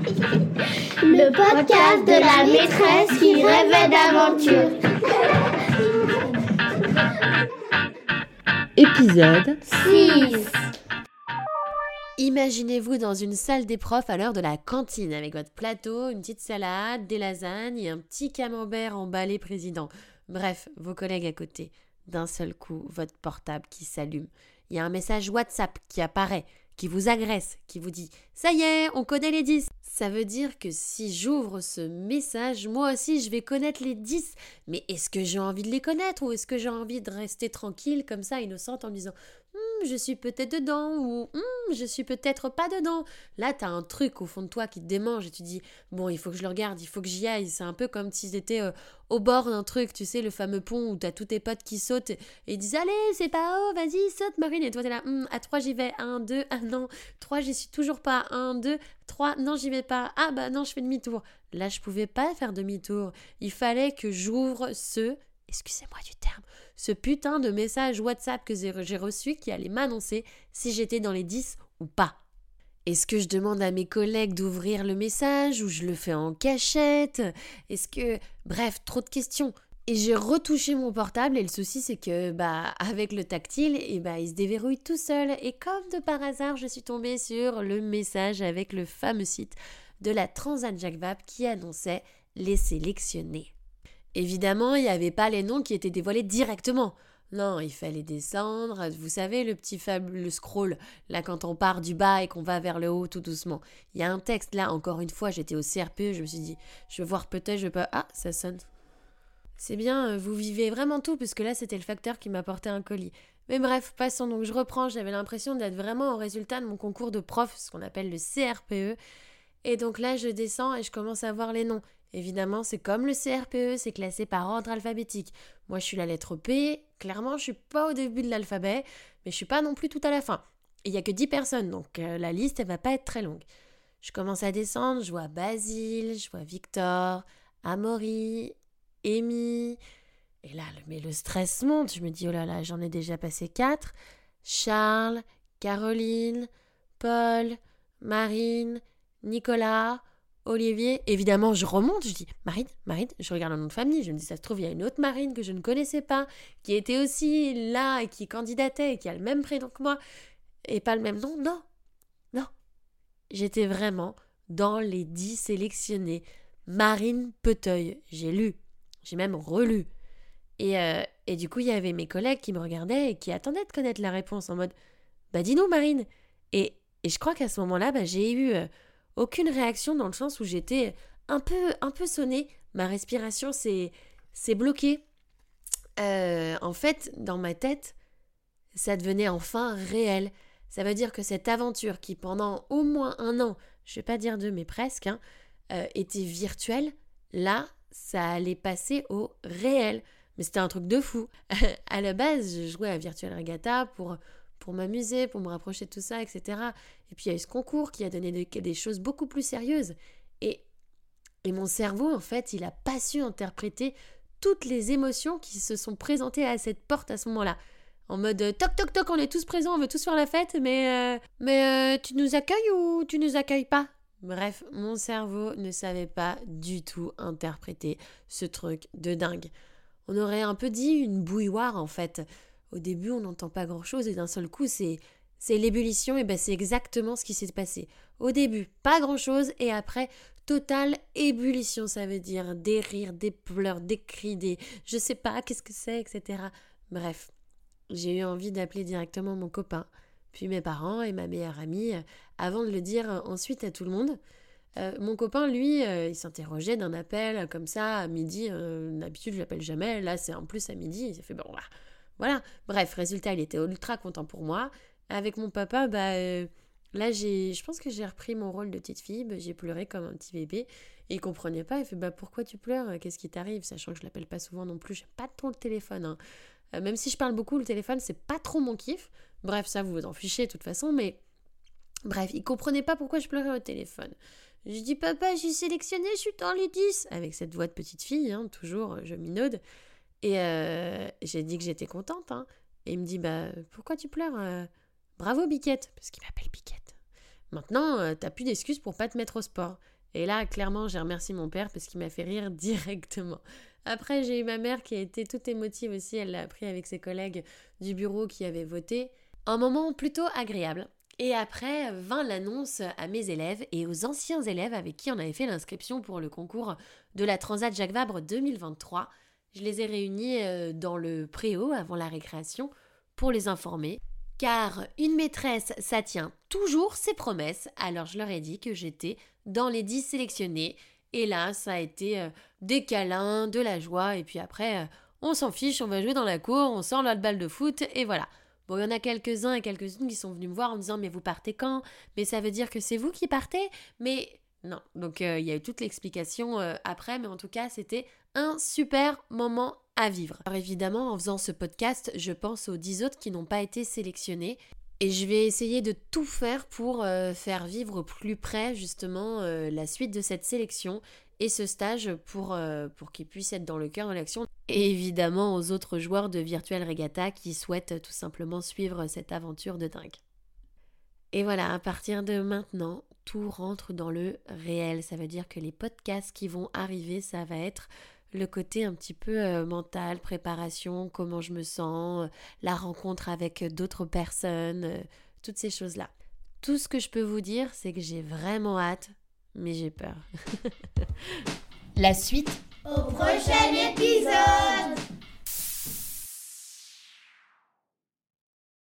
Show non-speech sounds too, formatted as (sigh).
(laughs) Le podcast de la maîtresse qui rêvait d'aventure. Épisode 6. Imaginez-vous dans une salle des profs à l'heure de la cantine avec votre plateau, une petite salade, des lasagnes et un petit camembert emballé président. Bref, vos collègues à côté. D'un seul coup, votre portable qui s'allume. Il y a un message WhatsApp qui apparaît, qui vous agresse, qui vous dit Ça y est, on connaît les 10. Ça veut dire que si j'ouvre ce message, moi aussi je vais connaître les 10. Mais est-ce que j'ai envie de les connaître ou est-ce que j'ai envie de rester tranquille comme ça, innocente, en me disant Hum, je suis peut-être dedans ou Hum, je suis peut-être pas dedans. Là, t'as un truc au fond de toi qui te démange et tu dis Bon, il faut que je le regarde, il faut que j'y aille. C'est un peu comme si c'était euh, au bord d'un truc, tu sais, le fameux pont où t'as tous tes potes qui sautent et ils disent Allez, c'est pas haut, vas-y, saute, Marine. Et toi, t'es là Hum, À 3, j'y vais. 1, 2, ah non. 3, j'y suis toujours pas. 1, 2, 3, non, j'y vais pas. Ah bah non, je fais demi-tour. Là, je pouvais pas faire demi-tour. Il fallait que j'ouvre ce, excusez-moi du terme, ce putain de message WhatsApp que j'ai reçu qui allait m'annoncer si j'étais dans les 10 ou pas. Est-ce que je demande à mes collègues d'ouvrir le message ou je le fais en cachette? Est-ce que... Bref, trop de questions. Et j'ai retouché mon portable et le souci c'est que bah avec le tactile et bah il se déverrouille tout seul et comme de par hasard je suis tombée sur le message avec le fameux site de la Transat qui annonçait les sélectionnés. Évidemment, il n'y avait pas les noms qui étaient dévoilés directement. Non, il fallait descendre. Vous savez, le petit scroll, là, quand on part du bas et qu'on va vers le haut tout doucement. Il y a un texte, là, encore une fois, j'étais au CRPE, je me suis dit, je vais voir peut-être, je peux. Ah, ça sonne. C'est bien, vous vivez vraiment tout, puisque là, c'était le facteur qui m'apportait un colis. Mais bref, passons. Donc, je reprends. J'avais l'impression d'être vraiment au résultat de mon concours de prof, ce qu'on appelle le CRPE. Et donc là, je descends et je commence à voir les noms. Évidemment, c'est comme le CRPE, c'est classé par ordre alphabétique. Moi, je suis la lettre P. Clairement, je suis pas au début de l'alphabet, mais je suis pas non plus tout à la fin. Il y a que 10 personnes, donc euh, la liste, elle va pas être très longue. Je commence à descendre, je vois Basile, je vois Victor, Amaury, Amy. Et là, mais le stress monte. Je me dis, oh là là, j'en ai déjà passé 4. Charles, Caroline, Paul, Marine, Nicolas, Olivier, évidemment, je remonte, je dis Marine, Marine, je regarde le nom de famille, je me dis ça se trouve, il y a une autre Marine que je ne connaissais pas, qui était aussi là et qui candidatait et qui a le même prénom que moi, et pas le même nom. Non, non. J'étais vraiment dans les dix sélectionnés. Marine Peteuil, j'ai lu, j'ai même relu. Et, euh, et du coup, il y avait mes collègues qui me regardaient et qui attendaient de connaître la réponse en mode Bah dis-nous, Marine. Et, et je crois qu'à ce moment-là, bah, j'ai eu. Euh, aucune réaction dans le sens où j'étais un peu, un peu sonnée. Ma respiration s'est, bloquée. Euh, en fait, dans ma tête, ça devenait enfin réel. Ça veut dire que cette aventure qui, pendant au moins un an, je vais pas dire deux, mais presque, hein, euh, était virtuelle, là, ça allait passer au réel. Mais c'était un truc de fou. (laughs) à la base, je jouais à Virtual Regatta pour pour m'amuser, pour me rapprocher de tout ça, etc. Et puis il y a eu ce concours qui a donné des, choses beaucoup plus sérieuses. Et, et mon cerveau, en fait, il n'a pas su interpréter toutes les émotions qui se sont présentées à cette porte à ce moment-là. En mode euh, toc toc toc, on est tous présents, on veut tous faire la fête, mais, euh, mais euh, tu nous accueilles ou tu nous accueilles pas? Bref, mon cerveau ne savait pas du tout interpréter ce truc de dingue. On aurait un peu dit une bouilloire en fait. Au début, on n'entend pas grand-chose et d'un seul coup, c'est c'est l'ébullition et ben c'est exactement ce qui s'est passé. Au début, pas grand-chose et après totale ébullition, ça veut dire des rires, des pleurs, des cris, des je sais pas qu'est-ce que c'est, etc. Bref, j'ai eu envie d'appeler directement mon copain, puis mes parents et ma meilleure amie, euh, avant de le dire euh, ensuite à tout le monde. Euh, mon copain, lui, il s'interrogeait d'un appel comme ça à midi. D'habitude, je l'appelle jamais. Là, c'est en plus à midi. Il s'est fait bon, bah, voilà. Bref, résultat, il était ultra content pour moi. Avec mon papa, bah euh, là, j'ai, je pense que j'ai repris mon rôle de petite fille. Bah, j'ai pleuré comme un petit bébé. Et il comprenait pas. Il fait bah pourquoi tu pleures? Qu'est-ce qui t'arrive? Sachant que je l'appelle pas souvent non plus. J'aime pas trop le téléphone. Hein. Euh, même si je parle beaucoup, le téléphone c'est pas trop mon kiff. Bref, ça vous vous en fichez de toute façon. Mais bref, il comprenait pas pourquoi je pleurais au téléphone. Je dis papa, j'ai sélectionné, je suis dans les 10 avec cette voix de petite fille, hein, toujours je minaude. Et euh, j'ai dit que j'étais contente. Hein. Et il me dit bah pourquoi tu pleures euh? Bravo Biquette, parce qu'il m'appelle Biquette. Maintenant, euh, t'as plus d'excuses pour pas te mettre au sport. Et là, clairement, j'ai remercié mon père parce qu'il m'a fait rire (laughs) directement. Après, j'ai eu ma mère qui a été toute émotive aussi. Elle l'a appris avec ses collègues du bureau qui avaient voté. Un moment plutôt agréable. Et après vint l'annonce à mes élèves et aux anciens élèves avec qui on avait fait l'inscription pour le concours de la Transat Jacques Vabre 2023. Je les ai réunis euh, dans le préau avant la récréation pour les informer. Car une maîtresse, ça tient toujours ses promesses. Alors je leur ai dit que j'étais dans les 10 sélectionnés. Et là, ça a été euh, des câlins, de la joie. Et puis après, euh, on s'en fiche, on va jouer dans la cour, on sort la balle de foot. Et voilà. Bon, il y en a quelques-uns et quelques-unes qui sont venus me voir en me disant Mais vous partez quand? Mais ça veut dire que c'est vous qui partez? Mais non. Donc il y a eu toute l'explication après, mais en tout cas, c'était un super moment à vivre. Alors évidemment, en faisant ce podcast, je pense aux 10 autres qui n'ont pas été sélectionnés. Et je vais essayer de tout faire pour euh, faire vivre au plus près justement la suite de cette sélection et ce stage pour, pour qu'ils puissent être dans le cœur de l'action et évidemment aux autres joueurs de Virtual Regatta qui souhaitent tout simplement suivre cette aventure de dingue. Et voilà, à partir de maintenant, tout rentre dans le réel. Ça veut dire que les podcasts qui vont arriver, ça va être le côté un petit peu euh, mental, préparation, comment je me sens, euh, la rencontre avec d'autres personnes, euh, toutes ces choses-là. Tout ce que je peux vous dire, c'est que j'ai vraiment hâte, mais j'ai peur. (laughs) la suite au prochain épisode